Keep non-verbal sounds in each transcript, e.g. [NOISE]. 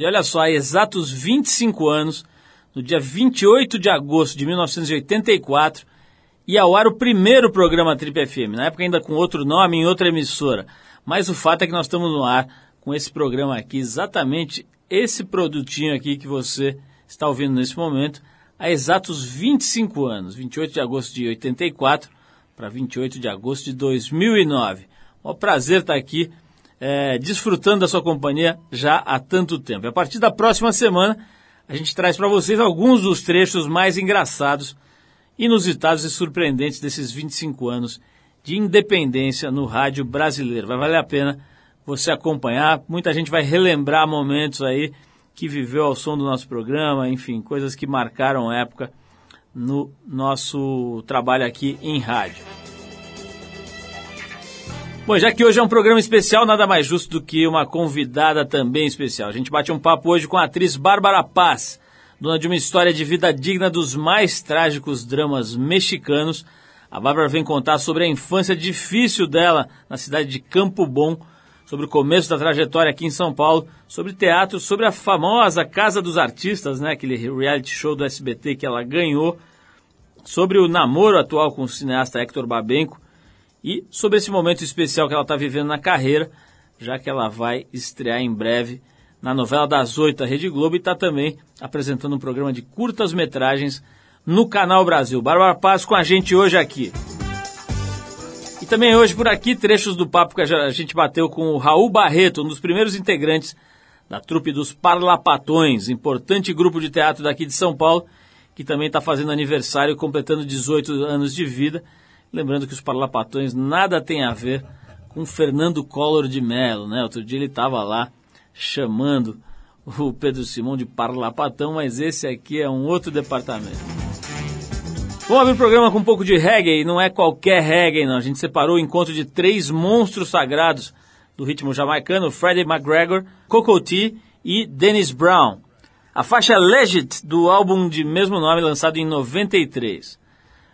E olha só, há exatos 25 anos, no dia 28 de agosto de 1984, ia ao ar o primeiro programa Trip FM, na época ainda com outro nome, em outra emissora. Mas o fato é que nós estamos no ar com esse programa aqui, exatamente esse produtinho aqui que você está ouvindo nesse momento, há exatos 25 anos, 28 de agosto de 84 para 28 de agosto de 2009. É um prazer estar aqui é, desfrutando da sua companhia já há tanto tempo. A partir da próxima semana, a gente traz para vocês alguns dos trechos mais engraçados, inusitados e surpreendentes desses 25 anos de independência no rádio brasileiro. Vai valer a pena você acompanhar. Muita gente vai relembrar momentos aí que viveu ao som do nosso programa, enfim, coisas que marcaram época no nosso trabalho aqui em rádio. Bom, já que hoje é um programa especial, nada mais justo do que uma convidada também especial. A gente bate um papo hoje com a atriz Bárbara Paz, dona de uma história de vida digna dos mais trágicos dramas mexicanos. A Bárbara vem contar sobre a infância difícil dela na cidade de Campo Bom, sobre o começo da trajetória aqui em São Paulo, sobre teatro, sobre a famosa Casa dos Artistas, né, aquele reality show do SBT que ela ganhou, sobre o namoro atual com o cineasta Hector Babenco e sobre esse momento especial que ela está vivendo na carreira, já que ela vai estrear em breve na novela das oito da Rede Globo e está também apresentando um programa de curtas metragens no Canal Brasil. Bárbara Paz com a gente hoje aqui também hoje por aqui trechos do papo que a gente bateu com o Raul Barreto, um dos primeiros integrantes da trupe dos Parlapatões, importante grupo de teatro daqui de São Paulo, que também está fazendo aniversário, completando 18 anos de vida. Lembrando que os Parlapatões nada tem a ver com Fernando Collor de Mello, né? Outro dia ele estava lá chamando o Pedro Simão de Parlapatão, mas esse aqui é um outro departamento. Vamos abrir o programa com um pouco de reggae, não é qualquer reggae não. A gente separou o encontro de três monstros sagrados do ritmo jamaicano, Freddie McGregor, Coco T e Dennis Brown. A faixa Legit do álbum de mesmo nome lançado em 93.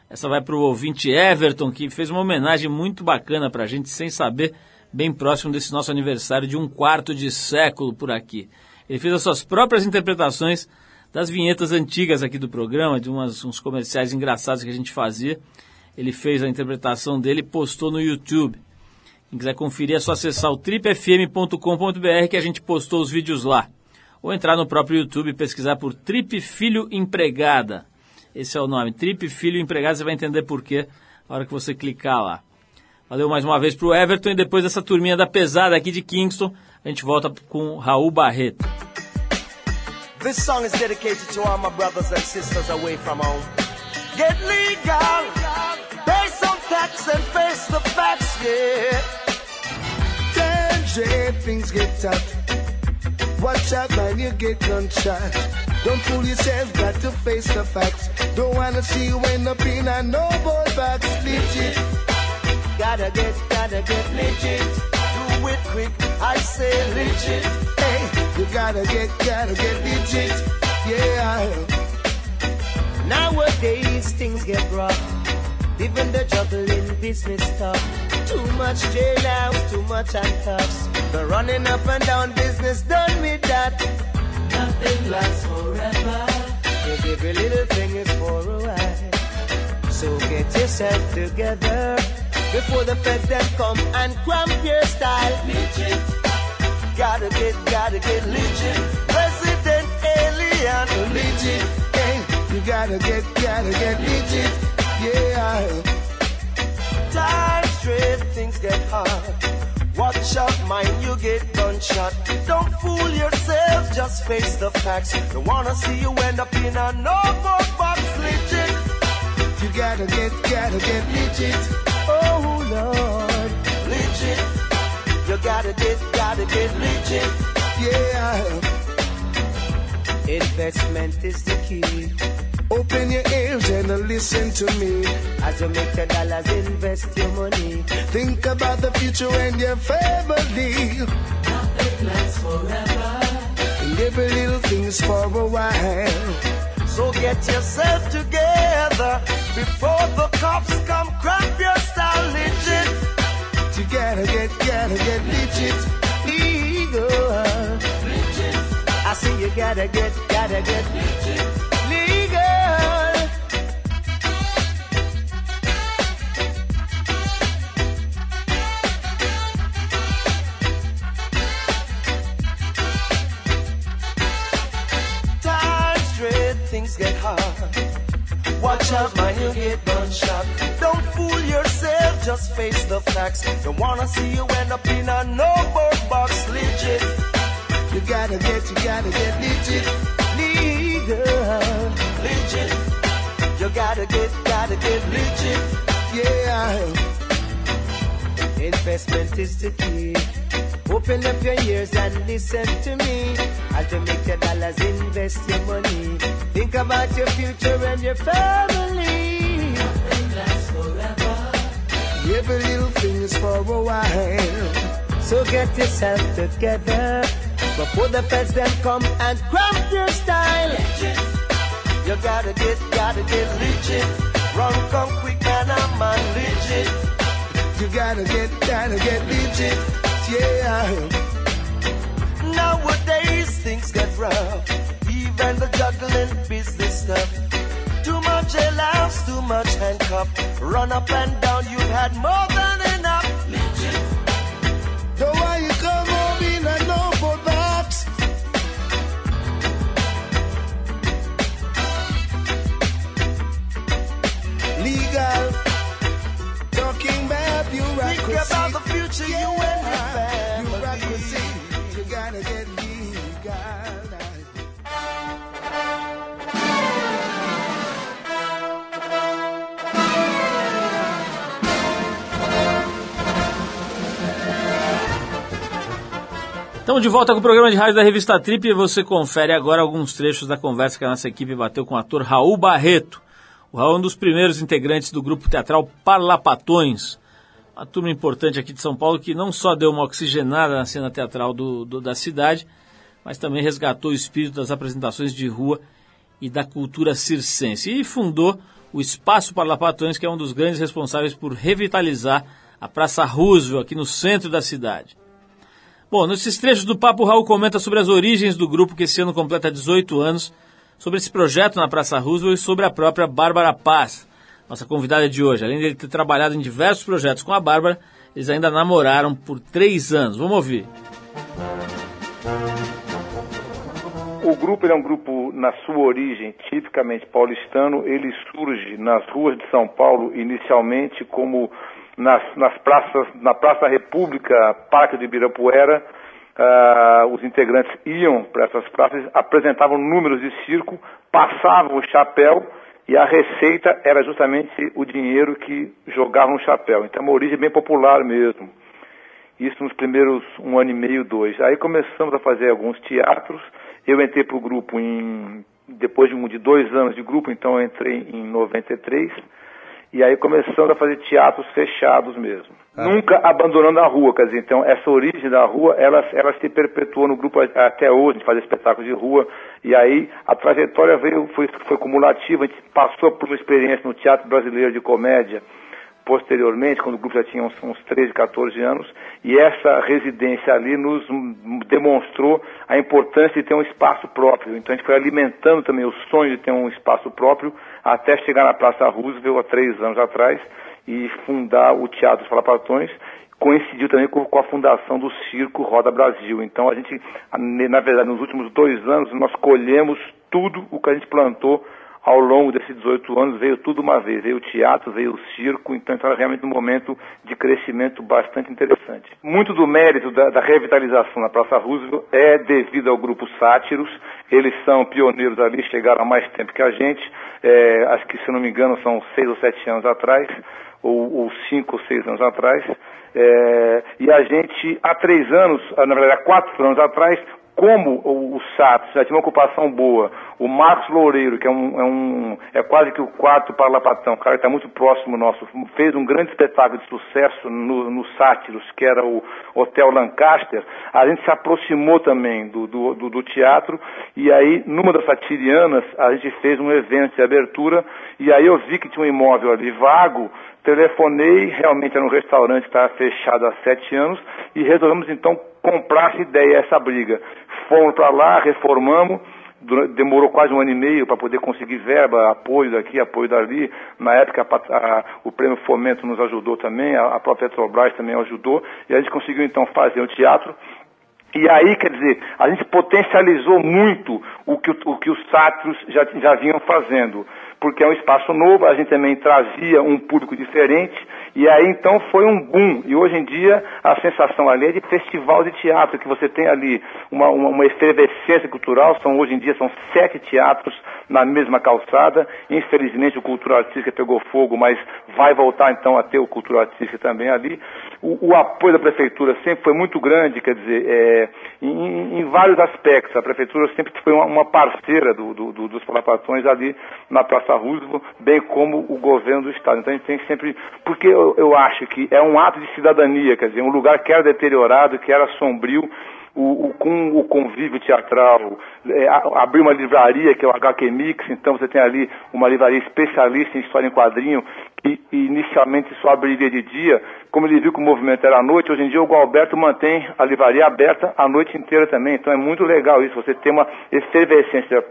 Essa vai para o ouvinte Everton, que fez uma homenagem muito bacana para a gente, sem saber, bem próximo desse nosso aniversário de um quarto de século por aqui. Ele fez as suas próprias interpretações das vinhetas antigas aqui do programa, de umas, uns comerciais engraçados que a gente fazia. Ele fez a interpretação dele e postou no YouTube. Quem quiser conferir é só acessar o tripfm.com.br que a gente postou os vídeos lá. Ou entrar no próprio YouTube e pesquisar por Trip Filho Empregada. Esse é o nome, Trip Filho Empregada, você vai entender por quê na hora que você clicar lá. Valeu mais uma vez pro Everton e depois dessa turminha da pesada aqui de Kingston, a gente volta com Raul Barreto. This song is dedicated to all my brothers and sisters away from home. Get legal, pay some tax and face the facts, yeah. Danger, things get tough. Watch out you get gunshot. Don't fool yourself, got to face the facts. Don't wanna see you end up in a no boy box. Legit. Gotta get, gotta get legit. Do it quick, I say legit. Hey, you gotta get, gotta get legit. Yeah. Nowadays things get rough. Even the juggling business tough. Too much jailhouse, too much handcuffs. The running up and down business done with that. Nothing lasts forever. Cause every little thing is for a while. So get yourself together before the feds then come and cramp your style. Legit. Gotta get, gotta get legit. President alien legit. Hey, you gotta get, gotta get legit. Yeah. Time straight, things get hard. Watch out, mind you get gunshot. Don't fool yourself, just face the facts. Don't wanna see you end up in a no more box legit. You gotta get, gotta get legit. Oh Lord, legit. You gotta get, gotta get legit. Yeah. Investment is the key. Open your ears and listen to me. As you make your dollars, invest your money. Think about the future and your family. Nothing lasts forever. And every little thing's for a while. So get yourself together before the cops come cramp your style legit gotta get, gotta get legit. Legal. Legit. I see you gotta get, gotta get legal. Things get hard. Watch out, man, you get gunshot. Don't fool yourself, just face the facts. Don't wanna see you end up in a no box legit. You gotta get, you gotta get legit, legal, legit. You gotta get, gotta get legit, yeah. Investment is the key. Open up your ears and listen to me. As you make your dollars, invest your money. Think about your future and your family. Nothing lasts forever. Every little thing is for a while. So get yourself together before the feds them come and cramp your style. You gotta get, gotta get legit. Run, come quick, man, I'm on legit. You gotta get, gotta get legit, yeah. Nowadays things get rough, even the business stuff. Too much allowance, too much handcuff. Run up and down, you've had more than enough. So why you Estamos de volta com o programa de rádio da revista Trip e você confere agora alguns trechos da conversa que a nossa equipe bateu com o ator Raul Barreto. O Raul é um dos primeiros integrantes do grupo teatral Parlapatões, uma turma importante aqui de São Paulo que não só deu uma oxigenada na cena teatral do, do, da cidade, mas também resgatou o espírito das apresentações de rua e da cultura circense. E fundou o Espaço Parlapatões, que é um dos grandes responsáveis por revitalizar a Praça Roosevelt, aqui no centro da cidade. Bom, nesses trechos do papo, o Raul comenta sobre as origens do grupo que esse ano completa 18 anos, sobre esse projeto na Praça Roosevelt e sobre a própria Bárbara Paz, nossa convidada de hoje. Além de ter trabalhado em diversos projetos com a Bárbara, eles ainda namoraram por três anos. Vamos ouvir. O grupo é um grupo, na sua origem, tipicamente paulistano. Ele surge nas ruas de São Paulo, inicialmente como nas, nas praças, na Praça República, Parque de Ibirapuera, uh, os integrantes iam para essas praças, apresentavam números de circo, passavam o chapéu e a receita era justamente o dinheiro que jogavam no chapéu. Então, é uma origem bem popular mesmo. Isso nos primeiros um ano e meio, dois. Aí começamos a fazer alguns teatros. Eu entrei para o grupo em depois de, um, de dois anos de grupo, então eu entrei em 93 e aí começando a fazer teatros fechados mesmo. Ah. Nunca abandonando a rua, quer dizer, então essa origem da rua, ela, ela se perpetuou no grupo até hoje, de fazer espetáculos de rua, e aí a trajetória veio, foi, foi cumulativa, a gente passou por uma experiência no Teatro Brasileiro de Comédia, posteriormente, quando o grupo já tinha uns, uns 13, 14 anos, e essa residência ali nos demonstrou a importância de ter um espaço próprio. Então a gente foi alimentando também o sonho de ter um espaço próprio até chegar na Praça Roosevelt há três anos atrás e fundar o Teatro Falapatões. Coincidiu também com, com a fundação do Circo Roda Brasil. Então a gente, na verdade, nos últimos dois anos, nós colhemos tudo o que a gente plantou ao longo desses 18 anos veio tudo uma vez, veio o teatro, veio o circo, então era realmente um momento de crescimento bastante interessante. Muito do mérito da, da revitalização na Praça Roosevelt é devido ao grupo Sátiros, eles são pioneiros ali, chegaram há mais tempo que a gente, é, acho que se não me engano são seis ou sete anos atrás, ou, ou cinco ou seis anos atrás, é, e a gente, há três anos, na verdade há quatro anos atrás, como o, o já tinha uma ocupação boa, o Marcos Loureiro, que é um, é, um, é quase que o quarto parlapatão, o cara que está muito próximo nosso, fez um grande espetáculo de sucesso no, no Sátiros, que era o Hotel Lancaster, a gente se aproximou também do, do, do, do teatro, e aí, numa das satirianas, a gente fez um evento de abertura, e aí eu vi que tinha um imóvel ali vago, telefonei, realmente era um restaurante que estava fechado há sete anos, e resolvemos então comprasse ideia essa briga. Fomos para lá, reformamos, demorou quase um ano e meio para poder conseguir verba, apoio daqui, apoio dali. Na época a, a, o Prêmio Fomento nos ajudou também, a, a própria Petrobras também ajudou, e a gente conseguiu então fazer o teatro. E aí, quer dizer, a gente potencializou muito o que, o que os sátiros já, já vinham fazendo porque é um espaço novo, a gente também trazia um público diferente, e aí então foi um boom. E hoje em dia a sensação ali é de festival de teatro, que você tem ali uma, uma, uma efervescência cultural, são hoje em dia são sete teatros na mesma calçada. Infelizmente o cultural artística pegou fogo, mas vai voltar então a ter o cultural artística também ali. O, o apoio da prefeitura sempre foi muito grande, quer dizer, é, em, em, vários aspectos. A prefeitura sempre foi uma, uma parceira do, do, do, dos palapatões ali na Praça Roosevelt, bem como o governo do Estado. Então a gente tem sempre. Porque eu, eu acho que é um ato de cidadania, quer dizer, um lugar que era deteriorado, que era sombrio o, o, com o convívio teatral, é, abrir uma livraria que é o HQ Mix, então você tem ali uma livraria especialista em história em quadrinho, que inicialmente só abriria de dia, como ele viu que o movimento era à noite, hoje em dia o Gualberto mantém a livraria aberta a noite inteira também, então é muito legal isso, você ter uma efervescência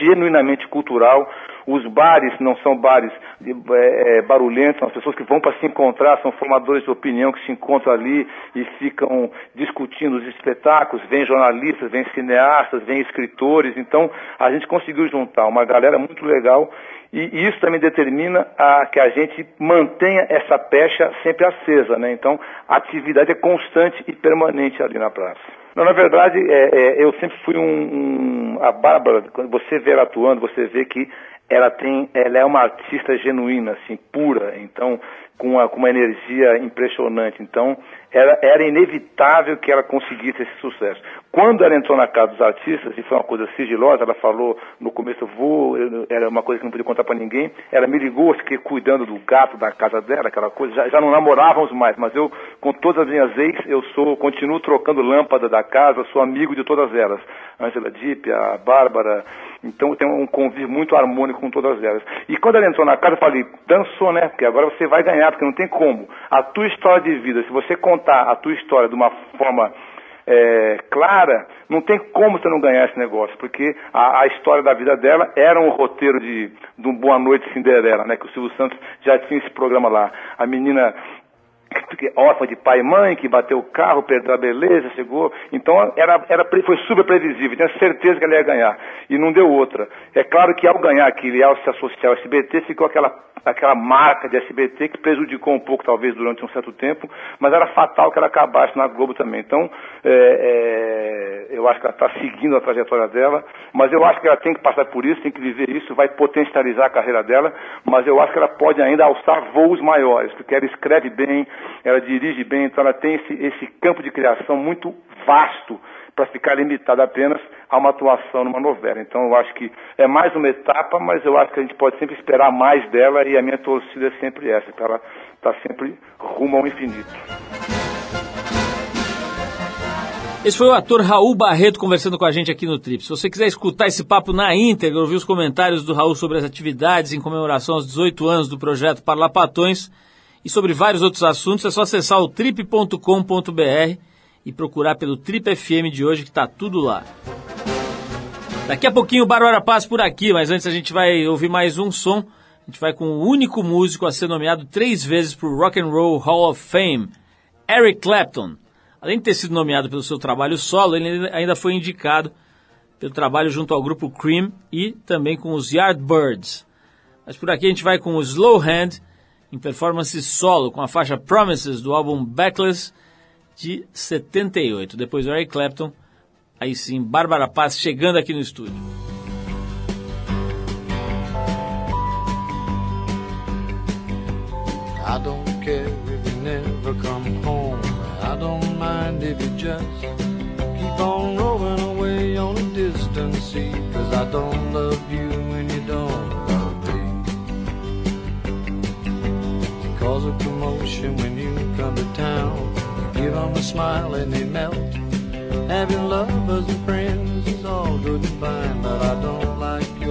genuinamente cultural, os bares não são bares é, barulhentos, são as pessoas que vão para se encontrar, são formadores de opinião que se encontram ali e ficam discutindo os espetáculos. Vêm jornalistas, vêm cineastas, vêm escritores. Então, a gente conseguiu juntar uma galera muito legal e isso também determina a, que a gente mantenha essa pecha sempre acesa, né? Então, a atividade é constante e permanente ali na praça. Não, na verdade, é, é, eu sempre fui um, um, A Bárbara, quando você vê ela atuando, você vê que ela tem, ela é uma artista genuína, assim, pura, então, com uma, com uma energia impressionante. Então, era, era inevitável que ela conseguisse esse sucesso. Quando ela entrou na casa dos artistas, e foi uma coisa sigilosa, ela falou no começo, vou, era uma coisa que não podia contar para ninguém, ela me ligou, fiquei cuidando do gato da casa dela, aquela coisa, já, já não namorávamos mais, mas eu, com todas as minhas ex, eu sou, continuo trocando lâmpada da casa, sou amigo de todas elas. Angela Dipp, a Bárbara, então eu tenho um convívio muito harmônico com todas elas. E quando ela entrou na casa, eu falei, dançou, né? Porque agora você vai ganhar, porque não tem como. A tua história de vida, se você contar a tua história de uma forma é, clara, não tem como você não ganhar esse negócio, porque a, a, história da vida dela era um roteiro de, de um Boa Noite Cinderela, né? Que o Silvio Santos já tinha esse programa lá. A menina órfã de pai e mãe, que bateu o carro, perdeu a beleza, chegou. Então era, era, foi super previsível, tinha certeza que ela ia ganhar. E não deu outra. É claro que ao ganhar aquilo e ao se associar ao SBT, ficou aquela, aquela marca de SBT que prejudicou um pouco, talvez, durante um certo tempo, mas era fatal que ela acabasse na Globo também. Então, é, é, eu acho que ela está seguindo a trajetória dela, mas eu acho que ela tem que passar por isso, tem que viver isso, vai potencializar a carreira dela, mas eu acho que ela pode ainda alçar voos maiores, porque ela escreve bem, ela dirige bem, então ela tem esse, esse campo de criação muito vasto para ficar limitada apenas a uma atuação numa novela. Então eu acho que é mais uma etapa, mas eu acho que a gente pode sempre esperar mais dela e a minha torcida é sempre essa, para ela estar tá sempre rumo ao infinito. Esse foi o ator Raul Barreto conversando com a gente aqui no Trip. Se você quiser escutar esse papo na íntegra, ouvir os comentários do Raul sobre as atividades em comemoração aos 18 anos do projeto Parlapatões, e sobre vários outros assuntos, é só acessar o trip.com.br e procurar pelo Trip FM de hoje que está tudo lá. Daqui a pouquinho o Bárbara Paz por aqui, mas antes a gente vai ouvir mais um som. A gente vai com o único músico a ser nomeado três vezes para o Rock and Roll Hall of Fame, Eric Clapton. Além de ter sido nomeado pelo seu trabalho solo, ele ainda foi indicado pelo trabalho junto ao grupo Cream e também com os Yardbirds. Mas por aqui a gente vai com o Slow Hand em performance solo com a faixa Promises do álbum Backless de 78. Depois o Eric Clapton, aí sim, Bárbara Paz chegando aqui no estúdio. I don't care if you never come home. I don't mind if you just keep on rolling away on a distant sea. Cause I don't love you when you don't. cause a commotion when you come to town. You give them a smile and they melt. Having lovers and friends is all good and fine, but I don't like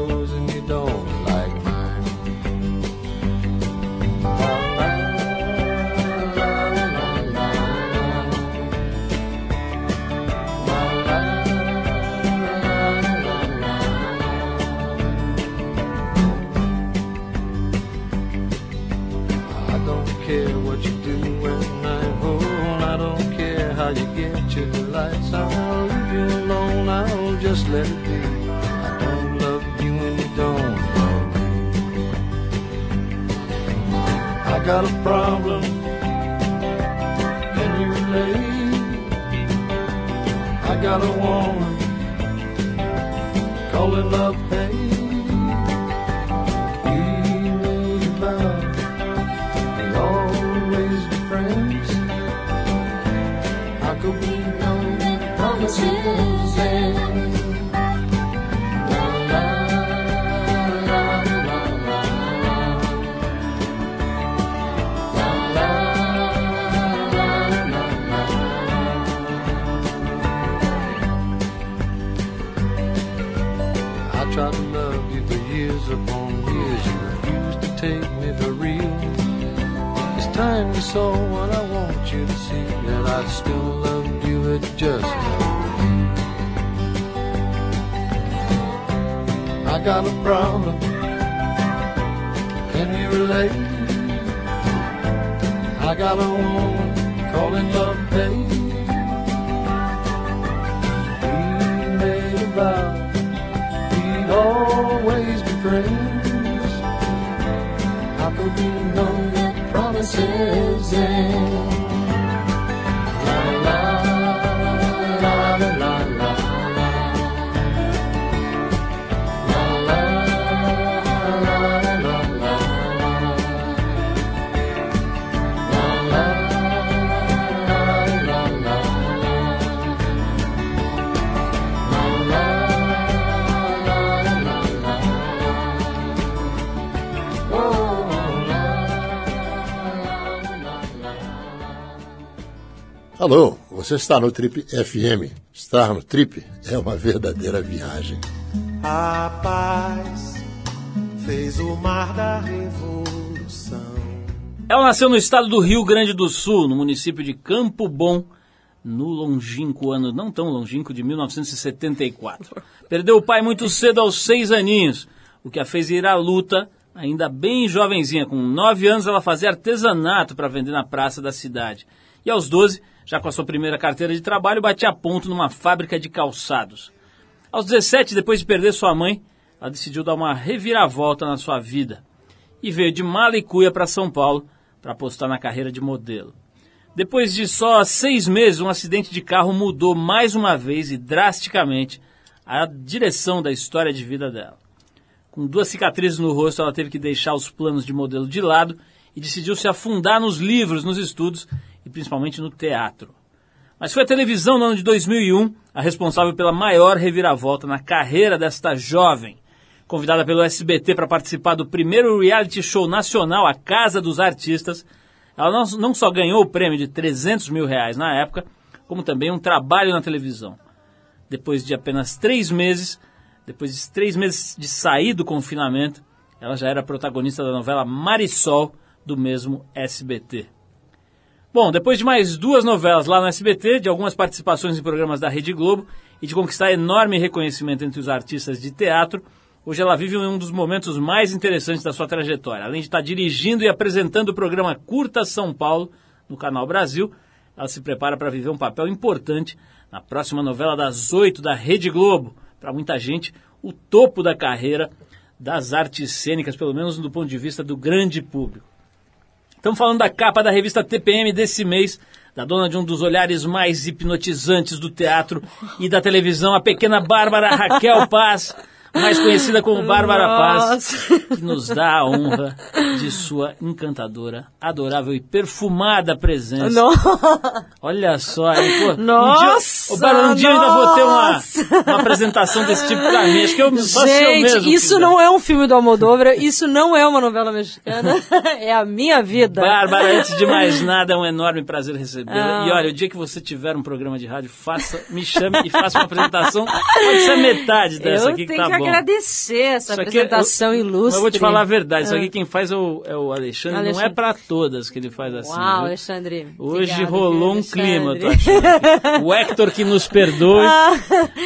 lights. I'll leave you alone, I'll just let it be. I don't love you and you don't love me. I got a problem. Can you relate? I got a woman calling love hate. You saw what I want you to see. That I still loved you at just. I got a problem. Can you relate? I got a woman calling love hate. We made a vow we'd always be friends. How could we know 世界。Alô, você está no Trip FM. Estar no Trip é uma verdadeira viagem. A paz fez o mar da revolução. Ela nasceu no estado do Rio Grande do Sul, no município de Campo Bom, no longínquo ano, não tão longínquo, de 1974. Perdeu o pai muito cedo, aos seis aninhos, o que a fez ir à luta, ainda bem jovenzinha. Com nove anos, ela fazia artesanato para vender na praça da cidade. E aos 12, já com a sua primeira carteira de trabalho, batia ponto numa fábrica de calçados. Aos 17, depois de perder sua mãe, ela decidiu dar uma reviravolta na sua vida e veio de Malicuia para São Paulo para apostar na carreira de modelo. Depois de só seis meses, um acidente de carro mudou mais uma vez e drasticamente a direção da história de vida dela. Com duas cicatrizes no rosto, ela teve que deixar os planos de modelo de lado e decidiu se afundar nos livros, nos estudos e principalmente no teatro. Mas foi a televisão no ano de 2001 a responsável pela maior reviravolta na carreira desta jovem. Convidada pelo SBT para participar do primeiro reality show nacional, A Casa dos Artistas, ela não, só ganhou o prêmio de 300 mil reais na época, como também um trabalho na televisão. Depois de apenas três meses, depois de três meses de sair do confinamento, ela já era protagonista da novela Marisol, do mesmo SBT. Bom, depois de mais duas novelas lá no SBT, de algumas participações em programas da Rede Globo e de conquistar enorme reconhecimento entre os artistas de teatro, hoje ela vive um dos momentos mais interessantes da sua trajetória. Além de estar dirigindo e apresentando o programa Curta São Paulo no Canal Brasil, ela se prepara para viver um papel importante na próxima novela das oito da Rede Globo. Para muita gente, o topo da carreira das artes cênicas, pelo menos do ponto de vista do grande público. Estamos falando da capa da revista TPM desse mês, da dona de um dos olhares mais hipnotizantes do teatro e da televisão, a pequena Bárbara Raquel Paz, mais conhecida como Bárbara Paz, que nos dá a honra de sua encantadora, adorável e perfumada presença. Nossa! Olha só, aí, pô, Nossa, um dia, Bárbara, um dia eu ainda vou ter uma, uma apresentação desse tipo pra mim. Acho que eu faço eu Gente, mesmo. isso não é um filme do Almodóvar, isso não é uma novela mexicana, [LAUGHS] é a minha vida. Bárbara, antes de mais nada, é um enorme prazer recebê-la. Ah. E olha, o dia que você tiver um programa de rádio, faça, me chame e faça uma apresentação. Pode ser metade dessa Eu aqui que tá que bom. agradecer essa aqui é- apresentação eu, ilustre. Eu vou te falar a verdade, isso Ah. aqui quem faz é o, é o Alexandre, não é Alexandre. pra todas que ele faz assim. Uau? Alexandre. Hoje Obrigada, rolou um clima, tô Alexandre? achando. O Hector que nos perdoe, [LAUGHS] Ah.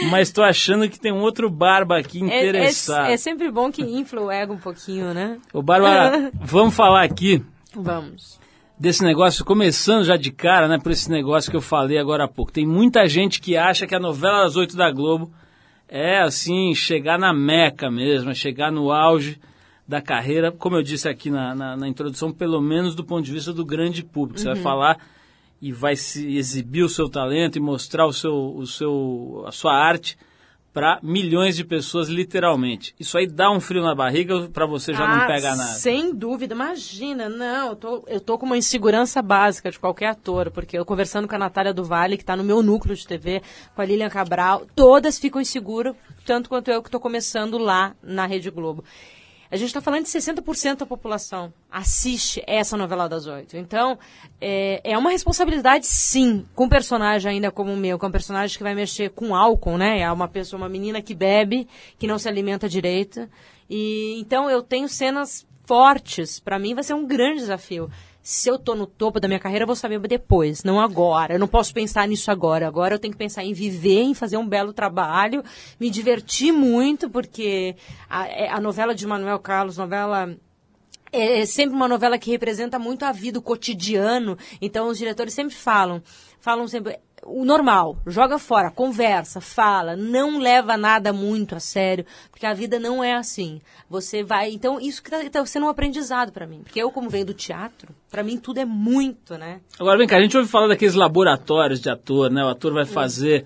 mas tô achando que tem um outro barba aqui É, é, interessado. é sempre bom que infla o ego um pouquinho, né? Ô, Bárbara, [LAUGHS] vamos falar aqui Vamos. desse negócio, começando já de cara, né, por esse negócio que eu falei agora há pouco. Tem muita gente que acha que a novela das oito da Globo é assim, chegar na meca mesmo, é chegar no auge da carreira, como eu disse aqui na, na, na introdução, pelo menos do ponto de vista do grande público. Você vai falar e vai se exibir o seu talento e mostrar o seu, o seu, a sua arte para milhões de pessoas, literalmente. Isso aí dá um frio na barriga para você já não Ah, pegar nada. Sem dúvida, imagina, não, eu tô, eu tô com uma insegurança básica de qualquer ator, porque eu conversando com a Natália do Vale, que está no meu núcleo de TV, com a Lilian Cabral, todas ficam inseguras, tanto quanto eu que estou começando lá na Rede Globo. A gente está falando de 60% da população assiste essa novela das oito. Então, é, é uma responsabilidade, sim, com um personagem ainda como o meu, é um personagem que vai mexer com álcool, né? É uma pessoa, uma menina que bebe, que não se alimenta direito. E então eu tenho cenas fortes. Para mim vai ser um grande desafio. Se eu tô no topo da minha carreira, eu vou saber depois, não agora. Eu não posso pensar nisso agora. Agora eu tenho que pensar em viver, em fazer um belo trabalho, me divertir muito, porque a, é- a novela de Manuel Carlos, novela é é sempre uma novela que representa muito a vida, o cotidiano. Então os diretores sempre falam, falam sempre o normal, joga fora, conversa, fala, não leva nada muito a sério, porque a vida não é assim. Você vai, então isso que está sendo um aprendizado para mim, porque eu como venho do teatro, para mim tudo é muito, né? Agora vem cá, a gente ouve falar daqueles laboratórios de ator, né? O ator vai fazer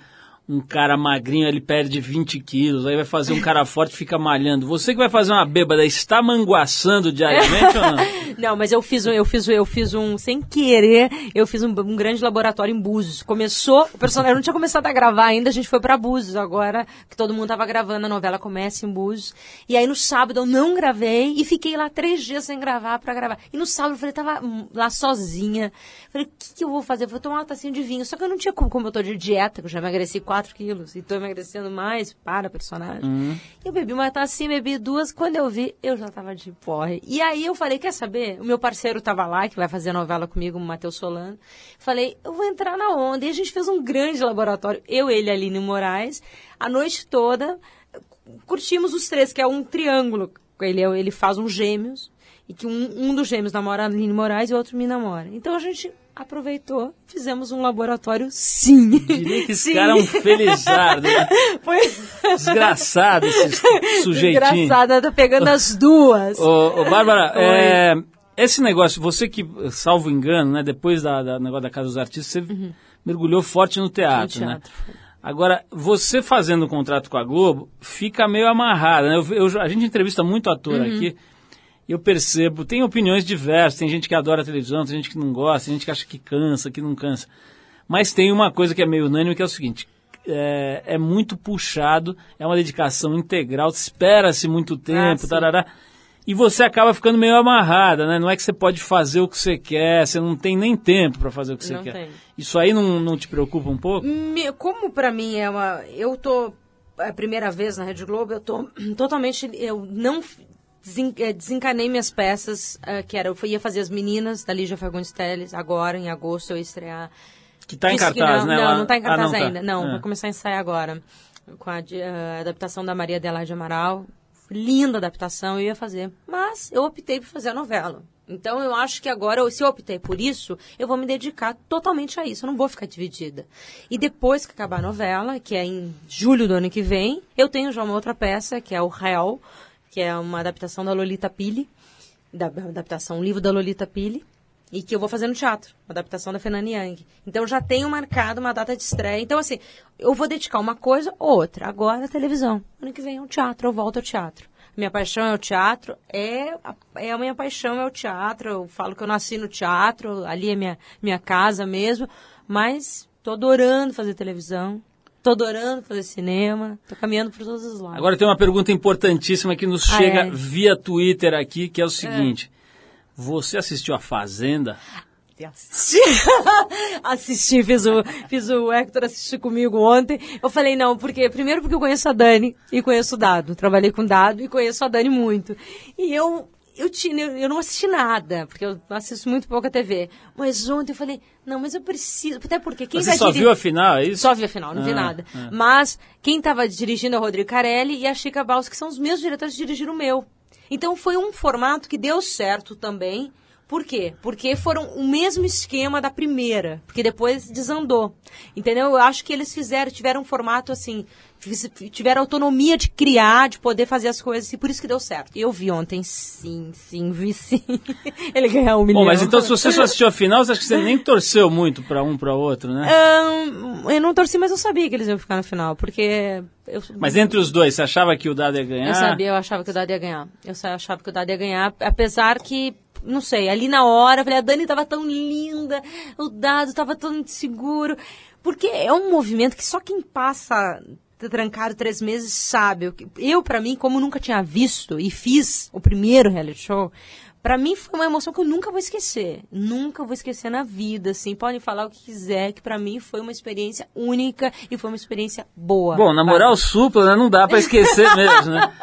um cara magrinho, ele perde 20 quilos, aí vai fazer um cara forte fica malhando. Você que vai fazer uma bêbada, está manguaçando diariamente ou não? [LAUGHS] Não, mas eu fiz um, eu fiz, eu fiz um, sem querer, eu fiz um, um grande laboratório em Búzios. Começou, o personagem não tinha começado a gravar ainda, a gente foi pra Búzios agora, que todo mundo tava gravando, a novela começa em Búzios. E aí no sábado eu não gravei e fiquei lá três dias sem gravar pra gravar. E no sábado eu falei, tava lá sozinha. Falei, o que, que eu vou fazer? Vou tomar uma tacinha de vinho. Só que eu não tinha como, como eu tô de dieta, que eu já emagreci 4 quilos e tô emagrecendo mais para personagem. Eu bebi uma tacinha, bebi duas. Quando eu vi, eu já tava de porre. E aí eu falei, quer saber? O meu parceiro tava lá, que vai fazer a novela comigo, o Matheus Solano. Falei, eu vou entrar na onda. E a gente fez um grande laboratório. Eu, ele e a Aline Moraes. A noite toda, curtimos os três, que é um triângulo. Ele, é- ele faz uns gêmeos. E que um, um dos gêmeos namora a Aline Moraes e o outro me namora. Então a gente aproveitou, fizemos um laboratório sim. Diria que esse Sim. cara é um felizardo, né? [LAUGHS] Foi desgraçado esse sujeitinho. engraçada, tá pegando as duas. Ô, ô, Bárbara, é, esse negócio, você que, salvo engano, né, depois da, da negócio da Casa dos Artistas, você mergulhou forte no teatro, No né? teatro. Agora, você fazendo um contrato com a Globo, fica meio amarrada, né? Eu, eu- a gente entrevista muito ator aqui, e eu percebo, tem opiniões diversas, tem gente que adora a televisão, tem gente que não gosta, tem gente que acha que cansa, que não cansa. Mas tem uma coisa que é meio unânime, que é o seguinte, é, é muito puxado, é uma dedicação integral, espera-se muito tempo, sim. tarará, e você acaba ficando meio amarrada, né? Não é que você pode fazer o que você quer, você não tem nem tempo para fazer o que você Não quer. tem. Isso aí não, não te preocupa um pouco? Como pra mim é uma. Eu tô. É a primeira vez na Rede Globo, eu tô [CLEARS THROAT] totalmente. Eu não desencanei minhas peças, eh, que era. Eu ia fazer as meninas da Lígia Fagundes Teles, agora, em agosto, eu ia estrear. Que tá em Disse que cartaz, não, né? Não, não tá em Ah, cartaz tá. ainda. Não, É. vai começar a ensaiar agora. Com a, de- a adaptação da Maria Adelaide Amaral. Linda adaptação, eu ia fazer. Mas eu optei por fazer a novela. Então eu acho que agora, se eu optei por isso, eu vou me dedicar totalmente a isso. Eu não vou ficar dividida. E depois que acabar a novela, que é em julho do ano que vem, eu tenho já uma outra peça, que é o Réu, que é uma adaptação da Lolita Pili, da adaptação, um livro da Lolita Pili, e que eu vou fazer no teatro, uma adaptação da Fernanda Young. Então já tenho marcado uma data de estreia. Então, assim, eu vou dedicar uma coisa ou outra. Agora a televisão. Ano que vem é o teatro, eu volto ao teatro. Minha paixão é o teatro, é a, é a minha paixão é o teatro. Eu falo que eu nasci no teatro, ali é minha, minha casa mesmo, mas tô adorando fazer televisão, tô adorando fazer cinema, tô caminhando por todos os lados. Agora tem uma pergunta importantíssima que nos Ah, chega é? via Twitter aqui, que é o seguinte. Você assistiu a Fazenda? Assisti. [LAUGHS] assisti, fiz o, fiz o Hector assistir comigo ontem. Eu falei, não, porque primeiro porque eu conheço a Dani e conheço o Dado. Trabalhei com o Dado e conheço a Dani muito. E eu, eu, tinha, eu, não assisti nada, porque eu assisto muito pouco a TV. Mas ontem eu falei, não, mas eu preciso. Até porque quem Você só viu a final, é isso? Só vi a final, não vi Ah, nada. ah. Mas quem estava dirigindo é o Rodrigo Carelli e a Chica Baus, que são os meus diretores que dirigiram o meu. Então foi um formato que deu certo também, Por quê? Porque foram o mesmo esquema da primeira, porque depois desandou. Entendeu? Eu acho que eles fizeram, tiveram um formato assim, tiveram autonomia de criar, de poder fazer as coisas, e por isso que deu certo. E eu vi ontem, sim, sim, vi sim. [LAUGHS] Ele ganhou um milhão. Bom, mas então se você só assistiu a final, você acha que você nem torceu muito pra um pra outro, né? Ahn, eu não torci, mas eu sabia que eles iam ficar no final, porque eu, Mas entre os dois, você achava que o Dado ia ganhar? eu sabia, eu achava que o Dado ia ganhar. Eu só achava que o Dado ia ganhar, apesar que, não sei, ali na hora, eu falei, a Dani tava tão linda, o Dado tava tão inseguro. Porque é um movimento que só quem passa trancado três meses sabe. Eu, pra mim, como nunca tinha visto e fiz o primeiro reality show, Pra mim foi uma emoção que eu nunca vou esquecer. Nunca vou esquecer na vida, assim. Podem falar o que quiser, que pra mim foi uma experiência única e foi uma experiência boa. Bom, na moral, supla, né? Não dá pra esquecer mesmo, né?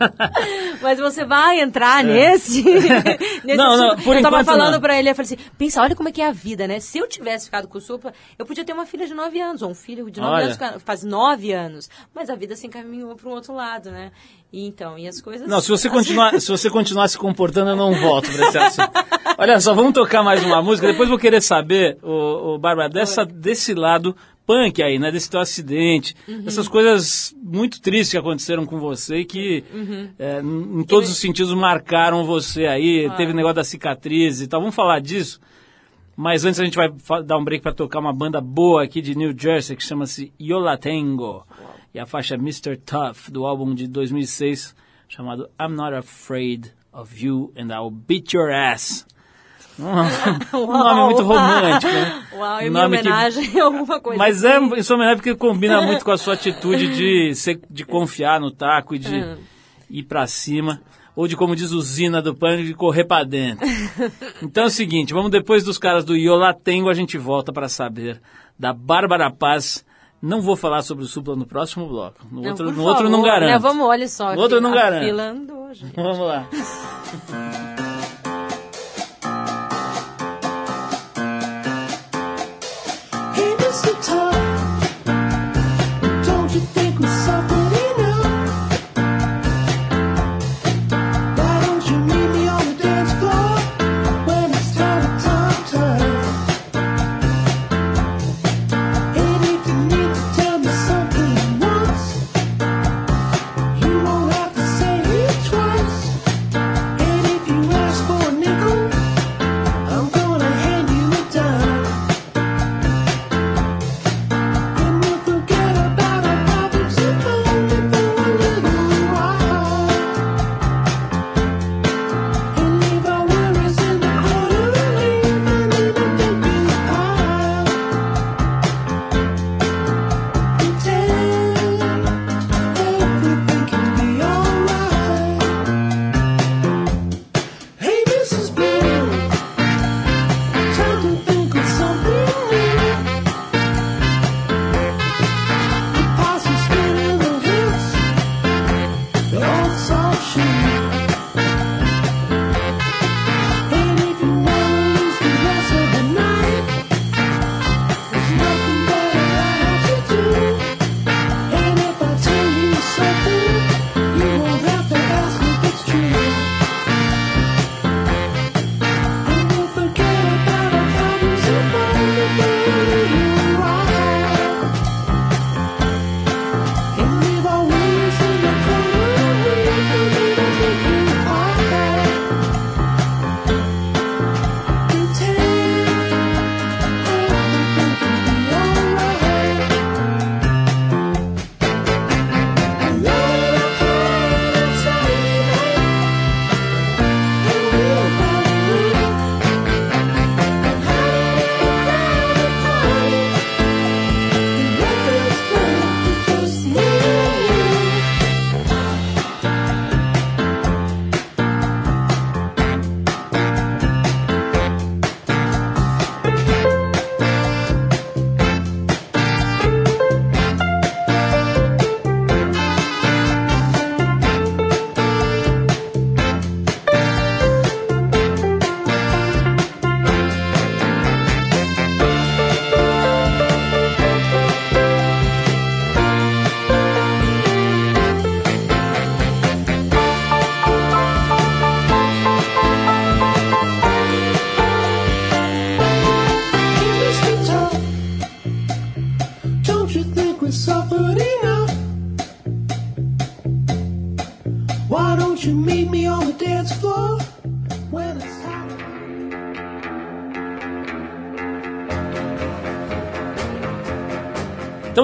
[LAUGHS] Mas você vai entrar nesse, [LAUGHS] nesse É. Não, não, por Eu tava falando pra ele, eu falei assim, pensa, olha como é que é a vida, né? Se eu tivesse ficado com o Supla, eu podia ter uma filha de 9 anos, ou um filho de 9 Olha. anos, que faz 9 anos. Mas a vida se encaminhou pra um outro lado, né? E então, e as coisas... Não, se você continuar, se você continuar se comportando, eu não volto esse assunto. Olha só, vamos tocar mais uma música. Depois vou querer saber, o, Bárbara, dessa, desse lado punk aí, né? Desse teu acidente, Uhum. essas coisas muito tristes que aconteceram com você e que Uhum. é, em todos os sentidos marcaram você aí. Teve o negócio da cicatriz e tal. Vamos falar disso. Mas antes a gente vai dar um break para tocar uma banda boa aqui de New Jersey que chama-se Yolatengo. E a faixa Mr. Tough do álbum de 2006 chamado I'm Not Afraid of You and I'll Beat Your Ass. Um, [LAUGHS] um nome muito romântico, né? [LAUGHS] Uau, Um e nome que- homenagem a alguma coisa. Mas é assim. em sua homenagem porque combina [LAUGHS] muito com a sua atitude de, ser, de confiar no taco e de Hum. ir pra cima. Ou de, como diz o Zina do Pânico, de correr pra dentro. Então é o seguinte, vamos depois dos caras do Iolatengo, a gente volta pra saber da Bárbara Paz. Não vou falar sobre o Supla no próximo bloco. No Não, outro, no outro não favor, garanto. Né? Vamos, olha só. No outro não garanto. fila andou, gente. Vamos lá. [LAUGHS]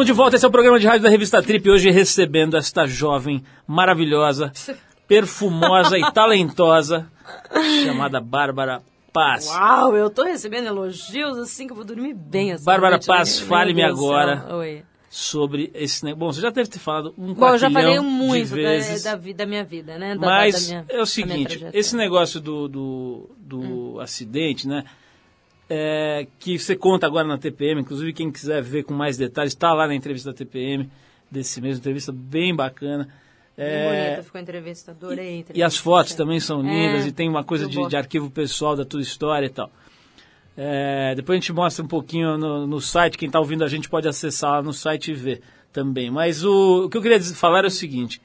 de volta, esse é o programa de rádio da revista Trip, hoje recebendo esta jovem maravilhosa, perfumosa e talentosa, [LAUGHS] chamada Bárbara Paz. Uau, eu tô recebendo elogios assim que eu vou dormir bem essa Bárbara noite, Paz, né? fale-me agora. Oi. Sobre esse negócio. Bom, você já deve ter falado um Bom, eu já falei muito da, vezes. da, vi- da minha vida, né? Da, Mas da minha- é o da seguinte, esse negócio do, do, do Hum. acidente, né? É, que você conta agora na TPM, inclusive quem quiser ver com mais detalhes, está lá na entrevista da TPM desse mês, entrevista bem bacana. É, bonita ficou a entrevista, adorei a entrevista. e as fotos também são lindas É, e tem uma coisa de, de arquivo pessoal da tua história e tal. É, depois a gente mostra um pouquinho no, no site, quem está ouvindo a gente pode acessar lá no site e ver também. Mas o, o que eu queria falar é o seguinte: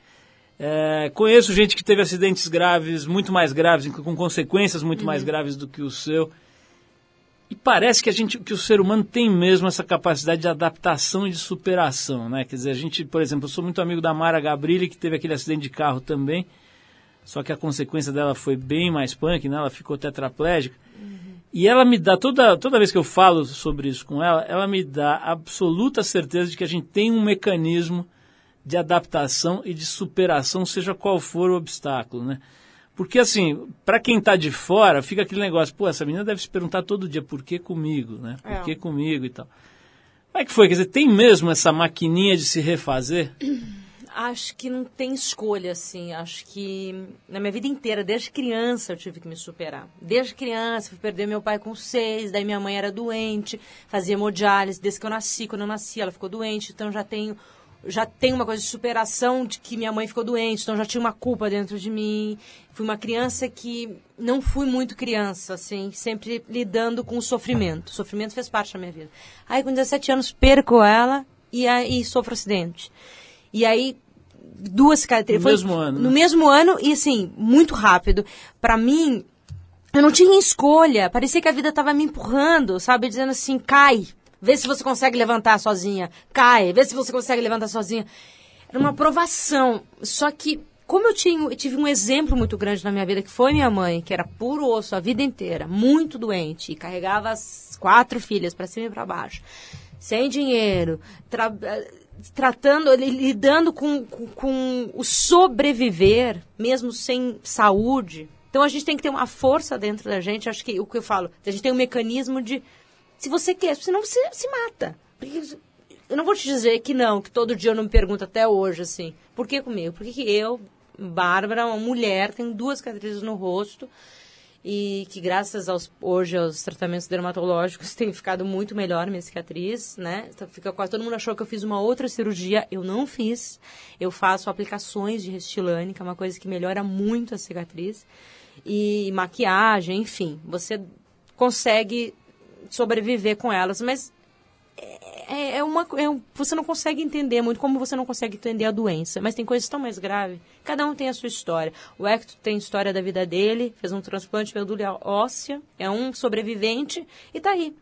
é, conheço gente que teve acidentes graves, muito mais graves, com consequências muito Uhum. mais graves do que o seu. E parece que a gente, que o ser humano tem mesmo essa capacidade de adaptação e de superação, né? Quer dizer, a gente, por exemplo, eu sou muito amigo da Mara Gabrilli, que teve aquele acidente de carro também. Só que a consequência dela foi bem mais punk, né? Ela ficou tetraplégica. E ela me dá, toda, toda vez que eu falo sobre isso com ela, ela me dá absoluta certeza de que a gente tem um mecanismo de adaptação e de superação, seja qual for o obstáculo, né? Porque, assim, para quem tá de fora, fica aquele negócio, pô, essa menina deve se perguntar todo dia, por que comigo, né? Por É. que comigo e tal. Como é que foi? Quer dizer, tem mesmo essa maquininha de se refazer? [CLEARS THROAT] Acho que não tem escolha, assim. Acho que na minha vida inteira, desde criança, eu tive que me superar. Desde criança, fui perder meu pai com seis, daí minha mãe era doente, fazia hemodiálise desde que eu nasci. Quando eu nasci, ela ficou doente, então já tenho já tenho uma coisa de superação de que minha mãe ficou doente, então já tinha uma culpa dentro de mim. Fui uma criança que não fui muito criança, assim, sempre lidando com o sofrimento. O sofrimento fez parte da minha vida. Aí, com 17 anos, perco ela e aí sofro acidente. E aí, duas cicatrizes. No mesmo ano, No né? mesmo ano e, assim, muito rápido. Pra mim, eu não tinha escolha. Parecia que a vida tava me empurrando, sabe? Dizendo assim, cai. Vê se você consegue levantar sozinha. Cai. Vê se você consegue levantar sozinha. Era uma provação. Só que, como eu, tinha, eu tive um exemplo muito grande na minha vida, que foi minha mãe, que era puro osso a vida inteira, muito doente, e carregava as quatro filhas para cima e para baixo, sem dinheiro, tra- tratando, li- lidando com, com, com o sobreviver, mesmo sem saúde. Então a gente tem que ter uma força dentro da gente, acho que o que eu falo, a gente tem um mecanismo de se você quer, senão você se mata. Eu não vou te dizer que não, que todo dia eu não me pergunto até hoje, assim, por que comigo? Por que, que eu, Bárbara, uma mulher, tenho duas cicatrizes no rosto e que graças aos, hoje aos tratamentos dermatológicos [LAUGHS] tem ficado muito melhor minha cicatriz, né? Então, fica quase todo mundo achou que eu fiz uma outra cirurgia, eu não fiz. Eu faço aplicações de Restylane, que é uma coisa que melhora muito a cicatriz e maquiagem, enfim, você consegue sobreviver com elas, mas é, é uma é você não consegue entender muito como você não consegue entender a doença, mas tem coisas tão mais graves. Cada um tem a sua história. O Hector tem história da vida dele, fez um transplante de medula óssea, é um sobrevivente e tá aí.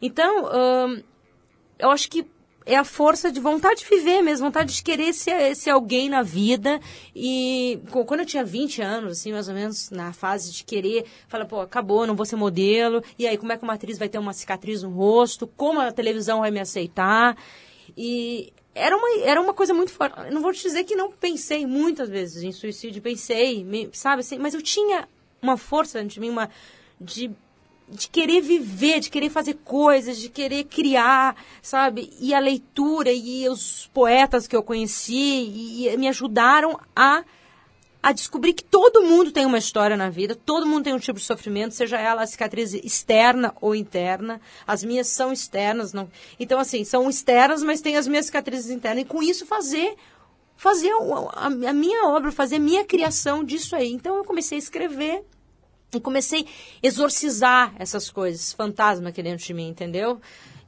Então, ahn, eu acho que é a força de vontade de viver mesmo, vontade de querer ser, ser alguém na vida. E quando eu tinha 20 anos, assim, mais ou menos, na fase de querer, falar, pô, acabou, não vou ser modelo. E aí, como é que uma atriz vai ter uma cicatriz no rosto? Como a televisão vai me aceitar? E era uma, era uma coisa muito forte. Não vou te dizer que não pensei muitas vezes em suicídio, pensei, sabe assim, mas eu tinha uma força dentro de mim, uma de de querer viver, de querer fazer coisas, de querer criar, sabe? E a leitura e os poetas que eu conheci e, me ajudaram a a descobrir que todo mundo tem uma história na vida, todo mundo tem um tipo de sofrimento, seja ela a cicatriz externa ou interna. As minhas são externas, não. Então assim, são externas, mas tem as minhas cicatrizes internas e com isso fazer fazer a minha obra, fazer a minha criação disso aí. Então eu comecei a escrever e comecei a exorcizar essas coisas, fantasma aqui dentro de mim, entendeu?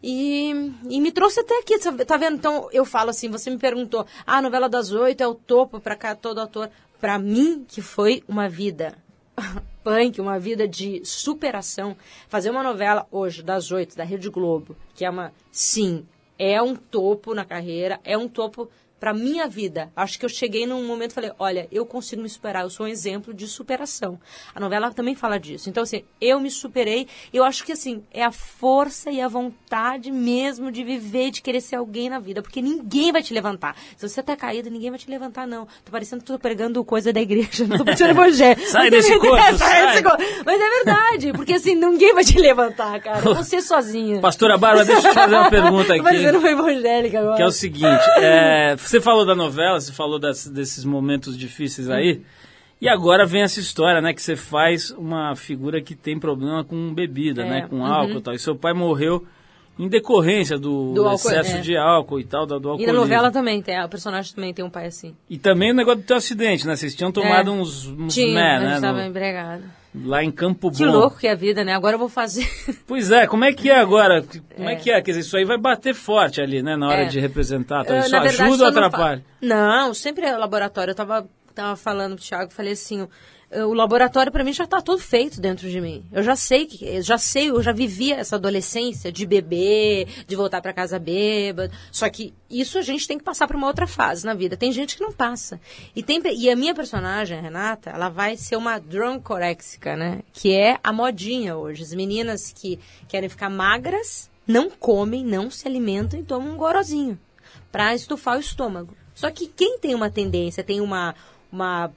E, e me trouxe até aqui, tá vendo? Então, eu falo assim, você me perguntou, ah, a novela das oito é o topo para cá todo ator. Para mim, que foi uma vida [LAUGHS] punk, uma vida de superação, fazer uma novela hoje das oito, da Rede Globo, que é uma, sim, é um topo na carreira, é um topo Pra minha vida. Acho que eu cheguei num momento e falei, olha, eu consigo me superar, eu sou um exemplo de superação. A novela também fala disso. Então, assim, eu me superei. Eu acho que, assim, é a força e a vontade mesmo de viver, de querer ser alguém na vida. Porque ninguém vai te levantar. Se você tá caído, ninguém vai te levantar, não. Tô parecendo que tô pregando coisa da igreja, não tô puxando [LAUGHS] evangelho. Sai Mas desse é corpo, verdade, sai. desse corpo. Mas é verdade, porque assim, ninguém vai te levantar, cara. [LAUGHS] Você sozinha. Pastora Bárbara, deixa eu te fazer uma [LAUGHS] pergunta aqui. parecendo uma evangélica agora. Que é o seguinte, é, você falou da novela, você falou das- desses momentos difíceis aí, e agora vem essa história, né, que você faz uma figura que tem problema com bebida, É, né, com álcool e tal, e seu pai morreu em decorrência do, Do álcool, excesso é. de álcool e tal, do, do E na novela também tem, o personagem também tem um pai assim. E também o negócio do teu acidente, né, vocês tinham tomado É. uns, uns Tinha, mé, né, tava no- empregado. Lá em Campo Bom. Que louco que é a vida, né? Agora eu vou fazer. [LAUGHS] Pois é, como é que é agora? Como é. É. que é? Quer dizer, isso aí vai bater forte ali, né, na hora É. de representar. Tá? Isso na verdade, ajuda ou só não fa- atrapalha? Não, sempre é laboratório. Eu tava, tava falando pro Thiago, falei assim, o laboratório pra mim já tá todo feito dentro de mim. Eu já sei que, já sei, eu já vivia essa adolescência de beber, de voltar pra casa bêbado. Só que isso a gente tem que passar pra uma outra fase na vida. Tem gente que não passa. E tem e a minha personagem, a Renata, ela vai ser uma drunkorexica, né? Que é a modinha hoje. As meninas que querem ficar magras, não comem, não se alimentam e tomam um gorozinho para estufar o estômago. Só que quem tem uma tendência, tem uma, uma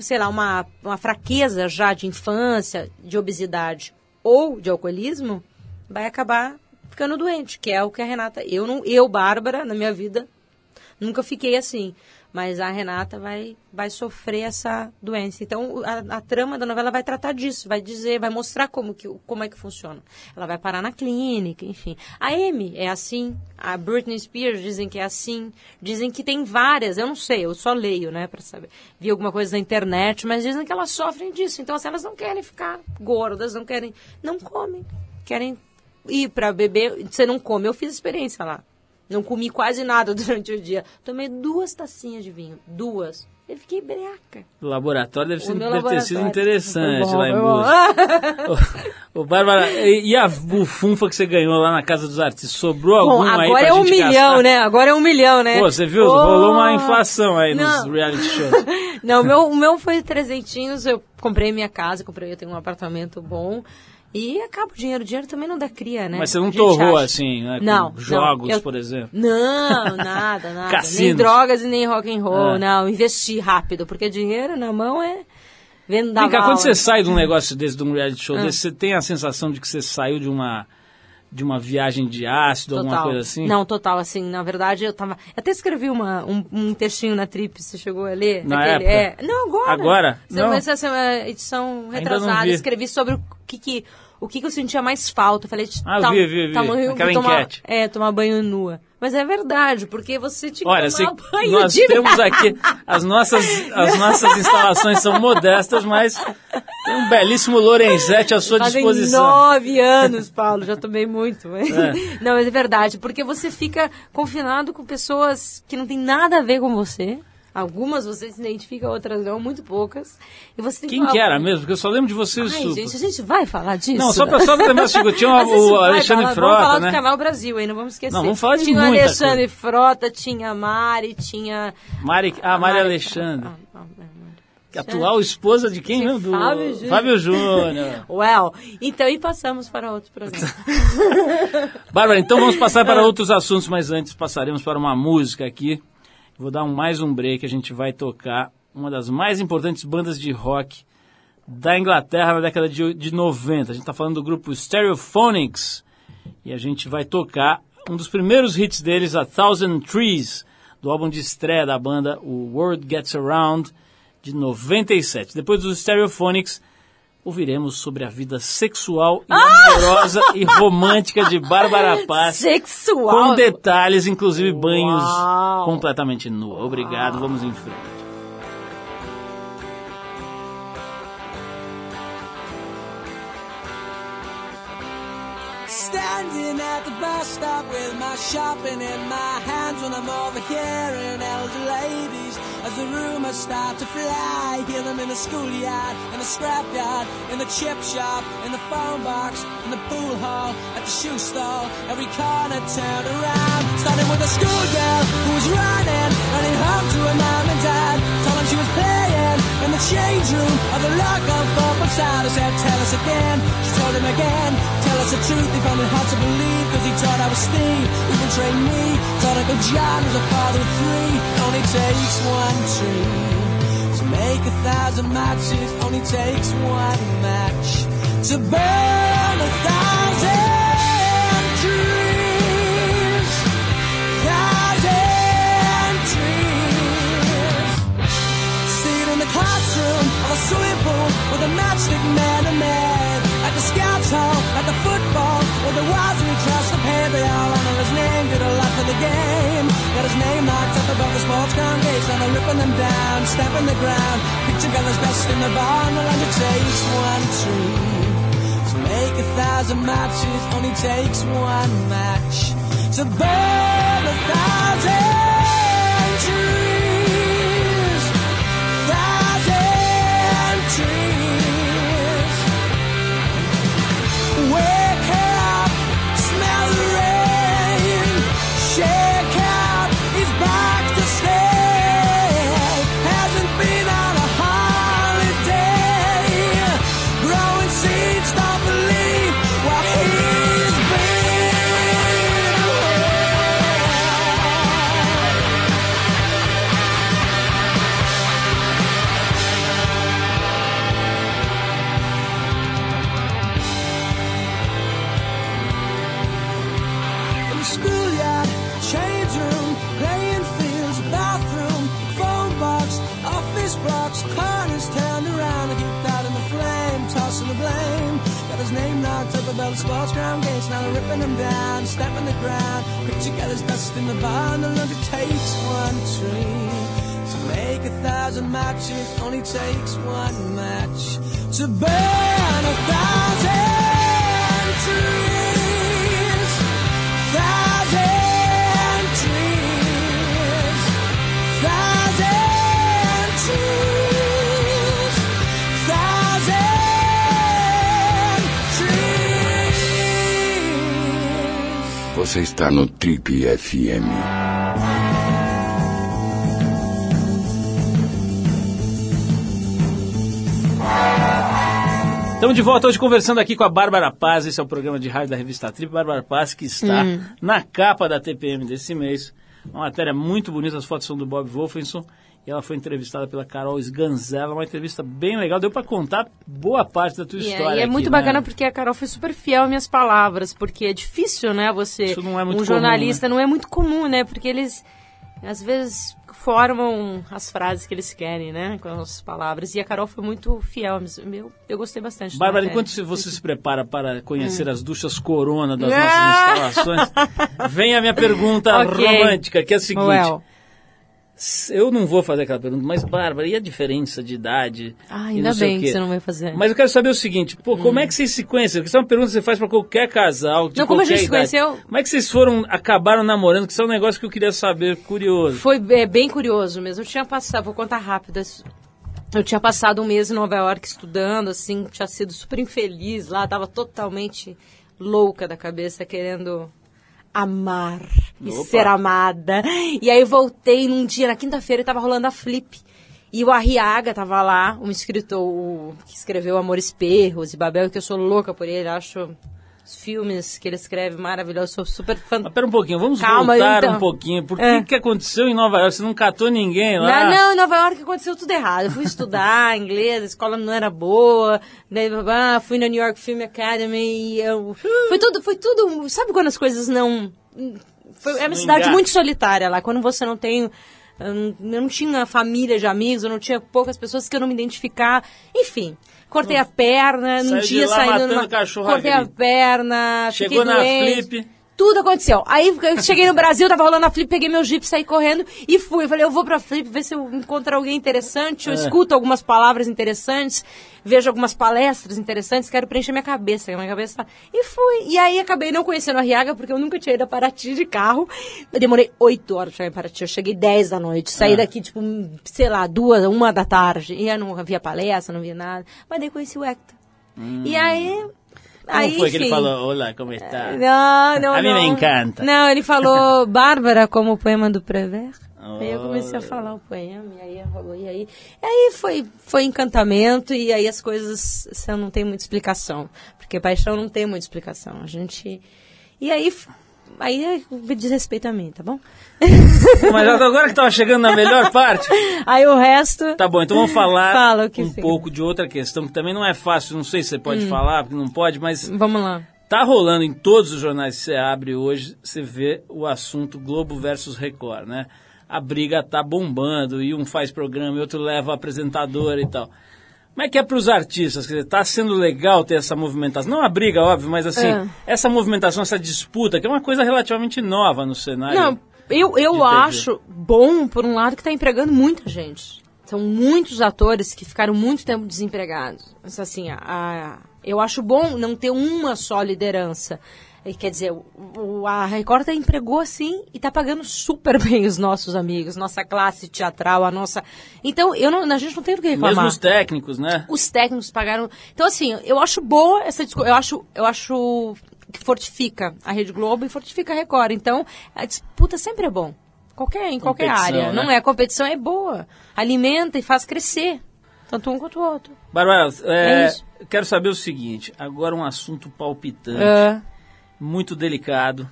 sei lá, uma, uma fraqueza já de infância, de obesidade ou de alcoolismo, vai acabar ficando doente, que é o que a Renata, eu não, eu Bárbara na minha vida nunca fiquei assim, mas a Renata vai vai sofrer essa doença. Então a, a trama da novela vai tratar disso, vai dizer, vai mostrar como que como é que funciona. Ela vai parar na clínica, enfim. A Amy é assim, a Britney Spears dizem que é assim, dizem que tem várias, eu não sei, eu só leio, né, para saber. Vi alguma coisa na internet, mas dizem que elas sofrem disso. Então assim, elas não querem ficar gordas, não querem, não comem, querem ir para beber, você não come. Eu fiz experiência lá. Não comi quase nada [LAUGHS] durante o dia. Tomei duas tacinhas de vinho. Duas. Eu fiquei breaca. O laboratório deve, ser, deve ter sido interessante bom, lá em. Búzios. Ô, Bárbara, e, e a bufunfa que você ganhou lá na Casa dos Artistas? Sobrou Bom, alguma aí agora pra é um gente milhão, gastar? né? Agora é um milhão, né? Pô, você viu? Oh! Rolou uma inflação aí Não. nos reality [LAUGHS] shows. Não, o meu, o meu foi trezentinhos. Eu comprei minha casa, comprei, eu tenho um apartamento bom. E acaba o dinheiro. O dinheiro também não dá cria, né? Mas você não torrou acha. assim, né? com Não. Jogos, não. Eu- por exemplo. Não, [LAUGHS] nada, nada. nem Cassinos. drogas e nem rock and roll, Ah. não. Investi rápido, porque dinheiro na mão é vendo da Vem cá, quando você sai de um negócio desse, de um reality show Ah. desse, você tem a sensação de que você saiu de uma, de uma viagem de ácido, alguma coisa assim? Não, total, assim, na verdade eu tava. eu Até escrevi uma, um, um textinho na Trip, você chegou a ler? Na época? É. Não, agora. Agora? Essa- Não. Essa, edição retrasada. vi. Escrevi sobre o que, que, o que, que eu sentia mais falta. Eu falei, Ah, eu tam- vi, vi, vi. tamanho- Aquela tomar, enquete. É, tomar banho nua. Mas é verdade, porque você tinha que Olha, você, tomar banho nós de temos aqui, as nossas, as nossas instalações são modestas, mas tem um belíssimo Lorenzetti à sua Fazem disposição. nove anos, Paulo, já tomei muito. mas- É. [LAUGHS] Não, mas é verdade, porque você fica confinado com pessoas que não tem nada a ver com você. Algumas você se identifica, outras não, muito poucas. E você tem Quem que era mesmo? Porque eu só lembro de você o Ai, gente, a gente vai falar disso? Não, só pra só lembrar [LAUGHS] o seguinte, tinha o, Alexandre falar- Frota, Vamos falar né? do Canal Brasil aí, não vamos esquecer. Não, vamos falar de Tinha o Alexandre Frota, tinha a Mari, tinha... Mari, ah, Mari Mari- Alexandre. Ah, ah, ah, Atual esposa de quem? De mesmo? Do Fábio Júnior. Fábio Júnior. [LAUGHS] Well, então e passamos para outro programa. [LAUGHS] Bárbara, então vamos passar para outros assuntos, mas antes passaremos para uma música aqui. Vou dar um, mais um break, a gente vai tocar uma das mais importantes bandas de rock da Inglaterra na década de, de 90. A gente está falando do grupo Stereophonics e a gente vai tocar um dos primeiros hits deles, A Thousand Trees, do álbum de estreia da banda, o World Gets Around, de 97. Depois dos Stereophonics, ouviremos sobre a vida sexual e amorosa e romântica de Bárbara [LAUGHS] Paz. Sexual. Com detalhes, inclusive banhos Uau. completamente nua. Obrigado, vamos em frente. Standing at the bus stop with my shopping in my hands when I'm overhearing elder ladies as the rumors start to fly. Hear them in the schoolyard, in the scrapyard, in the chip shop, in the phone box, in the pool hall, at the shoe stall. Every corner turned around. Starting with a schoolgirl who was running, running home to her mom and dad. Told them she was playing in the change room of the local football side. I said, tell us again. She told him again, tell us the truth. He found it hard to believe, cause he thought I was Steve. Who betrayed me? Thought Uncle John was a father of three. Only takes one tree to make a thousand matches. Only takes one match to burn a thousand swimming pool with a matchstick man to man. At the scouts hall, at the football, with the wise we trust the pay they all honor his name, did a lot for the game. Got his name marked up above the sports ground gates, and they're ripping them down, stamping the ground. Picture colors best in the barn, the land it takes one tree. To make a thousand matches, only takes one match. To burn a thousand the lumber takes one tree. To make a thousand matches, only takes one match. To burn a thousand trees. Você está no Trip FM. Estamos de volta hoje conversando aqui com a Bárbara Paz. Esse é o programa de rádio da revista Trip. Bárbara Paz, que está Hum. na capa da TPM desse mês. Uma matéria muito bonita, as fotos são do Bob Wolfenson. E ela foi entrevistada pela Carol Sganzella. Uma entrevista bem legal. Deu para contar boa parte da tua é, história. e é aqui, muito né? bacana porque a Carol foi super fiel às minhas palavras, porque é difícil, né, você, Isso não é muito um comum, jornalista, não é muito comum, né, porque eles, às vezes, formam as frases que eles querem, né, com as palavras, e a Carol foi muito fiel, meu, eu gostei bastante. Bárbara, enquanto você se prepara para conhecer as duchas Corona das Hum. [LAUGHS] Nossas instalações, vem a minha pergunta Ok. romântica, que é a seguinte. Well. Eu não vou fazer aquela pergunta, mas Bárbara, e a diferença de idade? Ah, ainda bem que você não vai fazer. Mas eu quero saber o seguinte, pô, como é que vocês se conhecem? Porque isso é uma pergunta que você faz para qualquer casal, de Não, como a gente se idade. conheceu? Como é que vocês foram, acabaram namorando? Que isso é um negócio que eu queria saber, curioso. Foi é, bem curioso mesmo. Eu tinha passado, vou contar rápido. Eu tinha passado um mês em Nova York estudando, assim, tinha sido super infeliz lá, tava totalmente louca da cabeça, querendo amar e Opa. ser amada. E aí voltei num dia, na quinta-feira, e tava rolando a Flip. E o Arriaga tava lá, um escritor que escreveu Amores Perros e Babel, que eu sou louca por ele, acho os filmes que ele escreve maravilhosos, sou super fã. Mas pera um pouquinho, vamos Calma, voltar então. um pouquinho. Por que, É. que aconteceu em Nova York? Você não catou ninguém lá? Não, não, em Nova York aconteceu tudo errado. Eu fui estudar [LAUGHS] inglês, a escola não era boa, daí, ah, fui na New York Film Academy, e eu, foi tudo, foi tudo, sabe quando as coisas não, foi, é uma cidade muito solitária lá, quando você não tem, eu não, tinha família de amigos, eu não tinha poucas pessoas que eu não me identificar, enfim. Cortei a perna, num Saiu dia saindo numa, cachorro a cortei a grito. perna, Chegou na doente. Flip. Tudo aconteceu. Aí eu cheguei no Brasil, tava rolando a Flip, peguei meu jeep, saí correndo e fui. Eu falei, eu vou pra Flip, ver se eu encontro alguém interessante, eu escuto algumas palavras interessantes, vejo algumas palestras interessantes, quero preencher minha cabeça, minha cabeça tá... E fui. E aí acabei não conhecendo a Riaga, porque eu nunca tinha ido a Paraty de carro. Eu demorei oito horas pra chegar em Paraty. Eu cheguei dez da noite, saí daqui, tipo, sei lá, duas, uma da tarde. E eu não via palestra, não via nada. Mas daí conheci o Hector. E aí... Como aí, foi que ele enfim. falou, olá, como está? Não, não, A mim não. me encanta. Não, ele falou [LAUGHS] Bárbara como o poema do Prévert. Aí eu Oh. comecei a falar o poema, e aí rolou, e aí, e aí foi, foi encantamento, e aí as coisas você não tem muita explicação. Porque paixão não tem muita explicação. A gente. E aí, aí é diz respeito a mim, tá bom? [LAUGHS] Mas agora que tava chegando na melhor parte, [LAUGHS] Aí o resto. Tá bom, então vamos falar Fala um sim. pouco de outra questão, que também não é fácil, não sei se você pode Hum. falar, porque não pode, mas Vamos lá. tá rolando em todos os jornais que você abre hoje, você vê o assunto Globo versus Record, né? A briga tá bombando, e um faz programa, e outro leva apresentador e tal. Como é que é para os artistas? Quer dizer, tá sendo legal ter essa movimentação? Não a briga, óbvio, mas assim, É. essa movimentação, essa disputa, que é uma coisa relativamente nova no cenário. Não, eu, eu acho bom, por um lado, que está empregando muita gente. São muitos atores que ficaram muito tempo desempregados. Mas, assim, a, a- eu acho bom não ter uma só liderança. E, Quer dizer, o- a Record empregou assim e está pagando super [LAUGHS] bem os nossos amigos, nossa classe teatral, a nossa. Então, eu não, a gente não tem do que reclamar Mesmo os técnicos, né? os técnicos pagaram. Então, assim, eu acho boa essa discussão. Eu acho, eu acho que fortifica a Rede Globo e fortifica a Record. Então, a disputa sempre é bom. Qualquer, em qualquer Competição, área. né? Não é a competição, é boa. Alimenta e faz crescer. Tanto um quanto o outro. Bárbara, é, É quero saber o seguinte, agora um assunto palpitante, É. muito delicado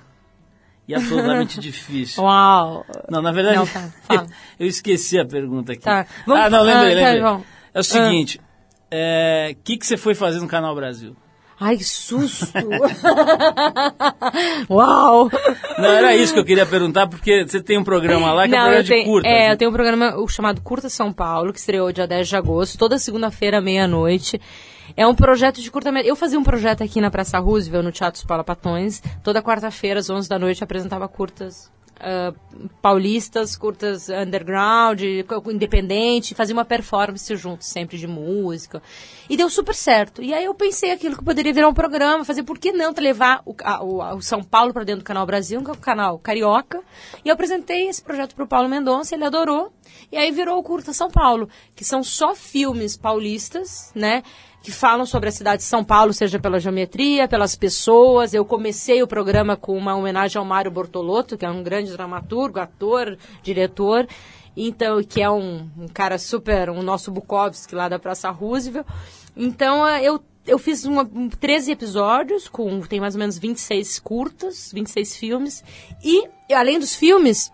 e absolutamente [LAUGHS] difícil. Uau! Não, na verdade, Não, tá, [LAUGHS] eu esqueci a pergunta aqui. Tá, vamos- ah, não, lembrei, ah, tá, lembrei. vamos. é o seguinte, o que, que você foi fazer no Canal Brasil? Ai, que susto! [LAUGHS] Uau! Não, era isso que eu queria perguntar, porque você tem um programa lá que é um Não, programa eu tenho, de curta. é, eu tenho um programa chamado Curta São Paulo, que estreou dia 10 de agosto, toda segunda-feira, meia-noite. É um projeto de curta Eu fazia um projeto aqui na Praça Roosevelt, no Teatro Paula Patões. Toda quarta-feira, às 11 da noite, eu apresentava curtas ah, paulistas, curtas underground, independente, fazia uma performance junto, sempre de música. E deu super certo. E aí eu pensei aquilo que poderia virar um programa, fazer por que não levar o, a- o- a- o São Paulo para dentro do Canal Brasil, que é um canal carioca. E eu apresentei esse projeto para o Paulo Mendonça, ele adorou. E aí virou o Curta São Paulo, que são só filmes paulistas, né? Que falam sobre a cidade de São Paulo, seja pela geometria, pelas pessoas. Eu comecei o programa com uma homenagem ao Mário Bortolotto, que é um grande dramaturgo, ator, diretor, então que é um, um cara super, um nosso Bukowski lá da Praça Roosevelt. Então eh, eu eu fiz uma, um, 13 episódios, com tem mais ou menos 26 curtas, 26 filmes. E, além dos filmes,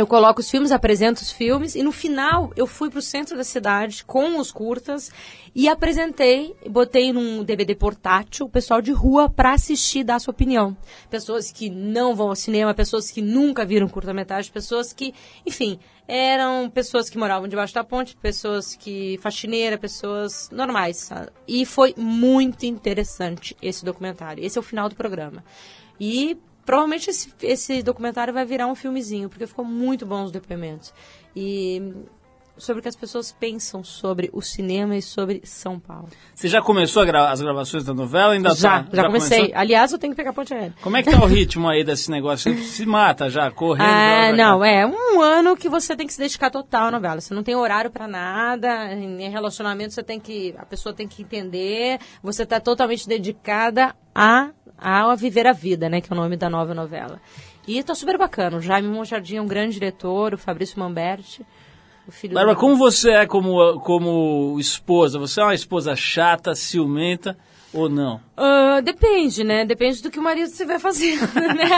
eu coloco os filmes, apresento os filmes e no final eu fui para o centro da cidade com os curtas e apresentei, botei num DVD portátil o pessoal de rua para assistir dar sua opinião. Pessoas que não vão ao cinema, pessoas que nunca viram curta-metragem, pessoas que, enfim, eram pessoas que moravam debaixo da ponte, pessoas que faxineira, pessoas normais. sabe? E foi muito interessante esse documentário. Esse é o final do programa. E provavelmente esse, esse documentário vai virar um filmezinho, porque ficou muito bom os depoimentos. E sobre o que as pessoas pensam sobre o cinema e sobre São Paulo. Você já começou a gra- as gravações da novela? Ainda já, tá? já, comecei. começou? Aliás, eu tenho que pegar ponte aérea. Como é que tá o ritmo aí desse negócio? Você se mata já, correndo? Ah, não, cá. é um ano que você tem que se dedicar total à novela. Você não tem horário pra nada, em relacionamento você tem que, a pessoa tem que entender, você tá totalmente dedicada a, a viver a vida, né, que é o nome da nova novela. E tá super bacana. O Jaime Monjardim é um grande diretor, o Fabrício Mamberti, o filho Bárbara, do- como você é como, como esposa? Você é uma esposa chata, ciumenta ou não? Ah, depende, né? Depende do que o marido estiver fazendo, [LAUGHS] né?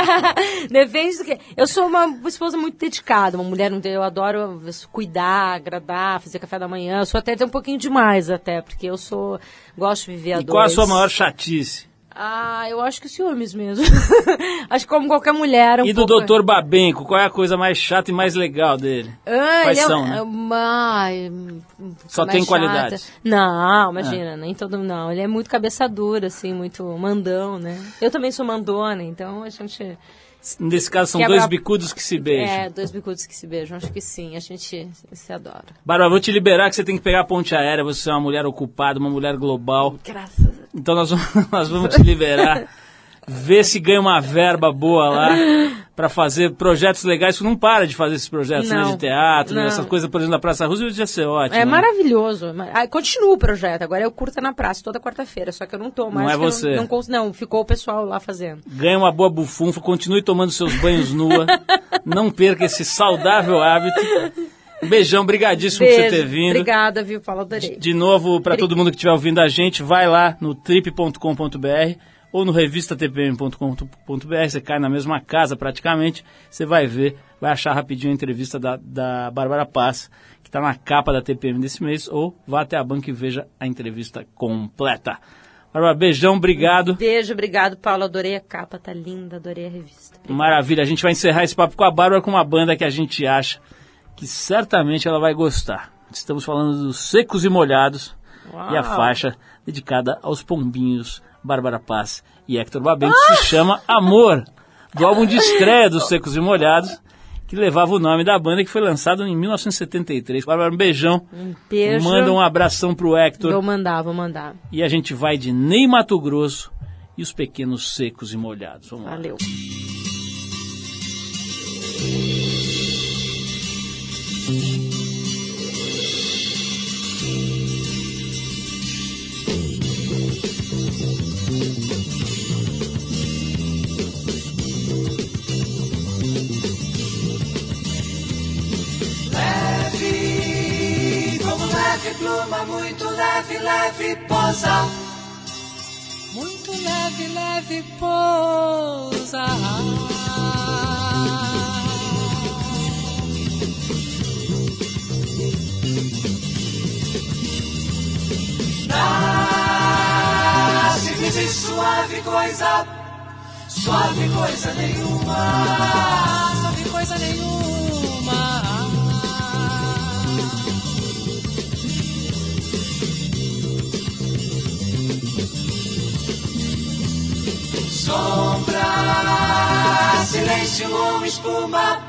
Depende do que... Eu sou uma esposa muito dedicada, uma mulher, eu adoro cuidar, agradar, fazer café da manhã. Eu sou até, até um pouquinho demais até, porque eu sou... Gosto de viver a E qual a dois. sua maior chatice? Ah, eu acho que ciúmes mesmo. [LAUGHS] acho que como qualquer mulher. Um e do pouco... Dr. Babenco, qual é a coisa mais chata e mais legal dele? Ah, Quais ele é- são, né? é uma- Só tem chata. qualidades. Não, imagina, nem todo não. Ele é muito cabeça dura, assim, muito mandão, né? Eu também sou mandona, então a gente. Nesse caso, são Quebra- dois bicudos que se beijam. É, dois bicudos que se beijam, acho que sim, a gente se adora. Bárbara, vou te liberar que você tem que pegar a ponte aérea, você é uma mulher ocupada, uma mulher global. Graças a Então nós vamos, [LAUGHS] nós vamos te liberar. [LAUGHS] Ver se ganha uma verba boa lá pra fazer projetos legais. Você não para de fazer esses projetos né, Não. de teatro, né, Não. essas coisas, por exemplo, na Praça Roosevelt ia ser ótimo. É né? maravilhoso. Continua o projeto. Agora eu curta na praça toda quarta-feira. Só que eu não tô mais. Não é que eu você. Não, não, não, ficou o pessoal lá fazendo. Ganha uma boa bufunfa, continue tomando seus banhos nua. [LAUGHS] não perca esse saudável hábito. Um beijão, brigadíssimo por você Beijo. ter vindo. Obrigada, viu, Paulo? Adorei. De novo, para todo mundo que estiver ouvindo a gente, vai lá no trip.com.br ou no revistatpm.com.br, você cai na mesma casa praticamente, você vai ver, vai achar rapidinho a entrevista da, da Bárbara Paz, que está na capa da TPM desse mês, ou vá até a banca e veja a entrevista completa. Bárbara, beijão, obrigado. Beijo, obrigado, Paulo. Adorei a capa, tá linda, adorei a revista. Maravilha, a gente vai encerrar esse papo com a Bárbara com uma banda que a gente acha que certamente ela vai gostar. Estamos falando dos Secos e Molhados e a Uau. faixa dedicada aos pombinhos Bárbara Paz e Hector Babenco se chama Amor, do álbum de estreia dos Secos e Molhados, que levava o nome da banda que foi lançado em 1973. Bárbara, um beijão. Beijo. Manda um abração pro Hector. Vou mandar, vou mandar. E a gente vai de Ney Mato Grosso e os pequenos secos e molhados. Vamos lá. Valeu. Leve, leve, leve posa. Muito leve, leve pousa. Simples e suave coisa, suave coisa nenhuma, suave coisa nenhuma. Silêncio ou espuma,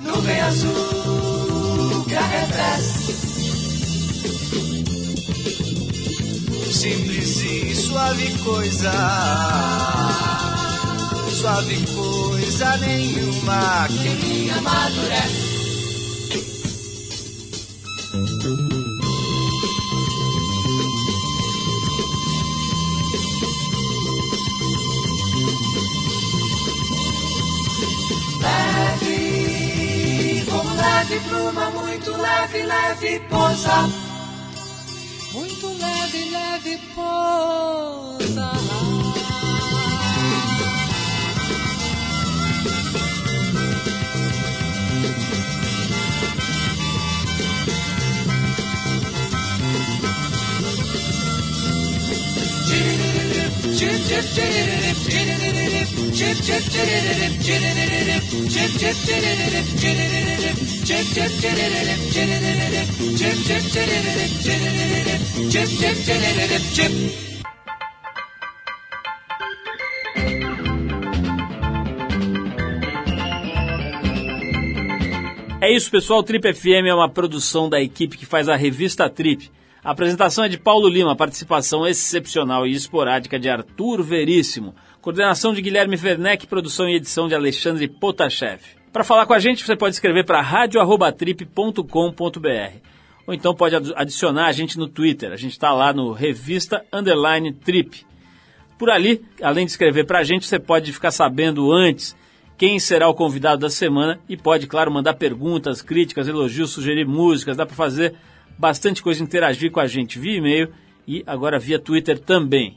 nuvem azul que arrefece. Simples e suave coisa, suave coisa nenhuma que me amadurece. Leve pluma, muito leve, leve pousa. Muito leve, leve pousa. É isso, pessoal. Trip FM é uma produção da equipe que faz a revista Trip. A apresentação é de Paulo Lima, participação excepcional e esporádica de Arthur Veríssimo, coordenação de Guilherme Werneck, produção e edição de Alexandre Potashev. Para falar com a gente, você pode escrever para radio@trip.com.br ou então pode adicionar a gente no Twitter. A gente está lá no Revista Underline Trip. Por ali, além de escrever para a gente, você pode ficar sabendo antes quem será o convidado da semana e pode, claro, mandar perguntas, críticas, elogios, sugerir músicas. Dá para fazer bastante coisa, interagir com a gente via e-mail e agora via Twitter também.